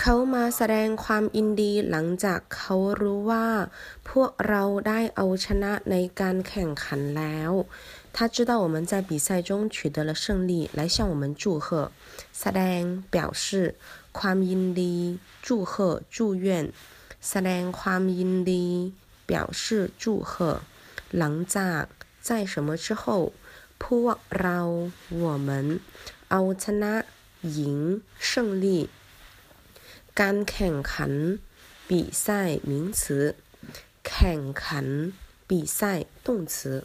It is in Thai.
เขามาแสดงความยินดีหลังจากเขารู้ว่า พวกเราได้เอาชนะในการแข่งขันแล้ว他知道我们在比赛中取得了胜利，来向我们祝贺。แสดง表示ความยินดี祝贺祝愿แสดงความยินดี表示祝贺หลังจาก在什么之后พวกเรา我们เอาชนะ赢胜利 การแข่งขัน比赛名词แข่งขัน比赛动词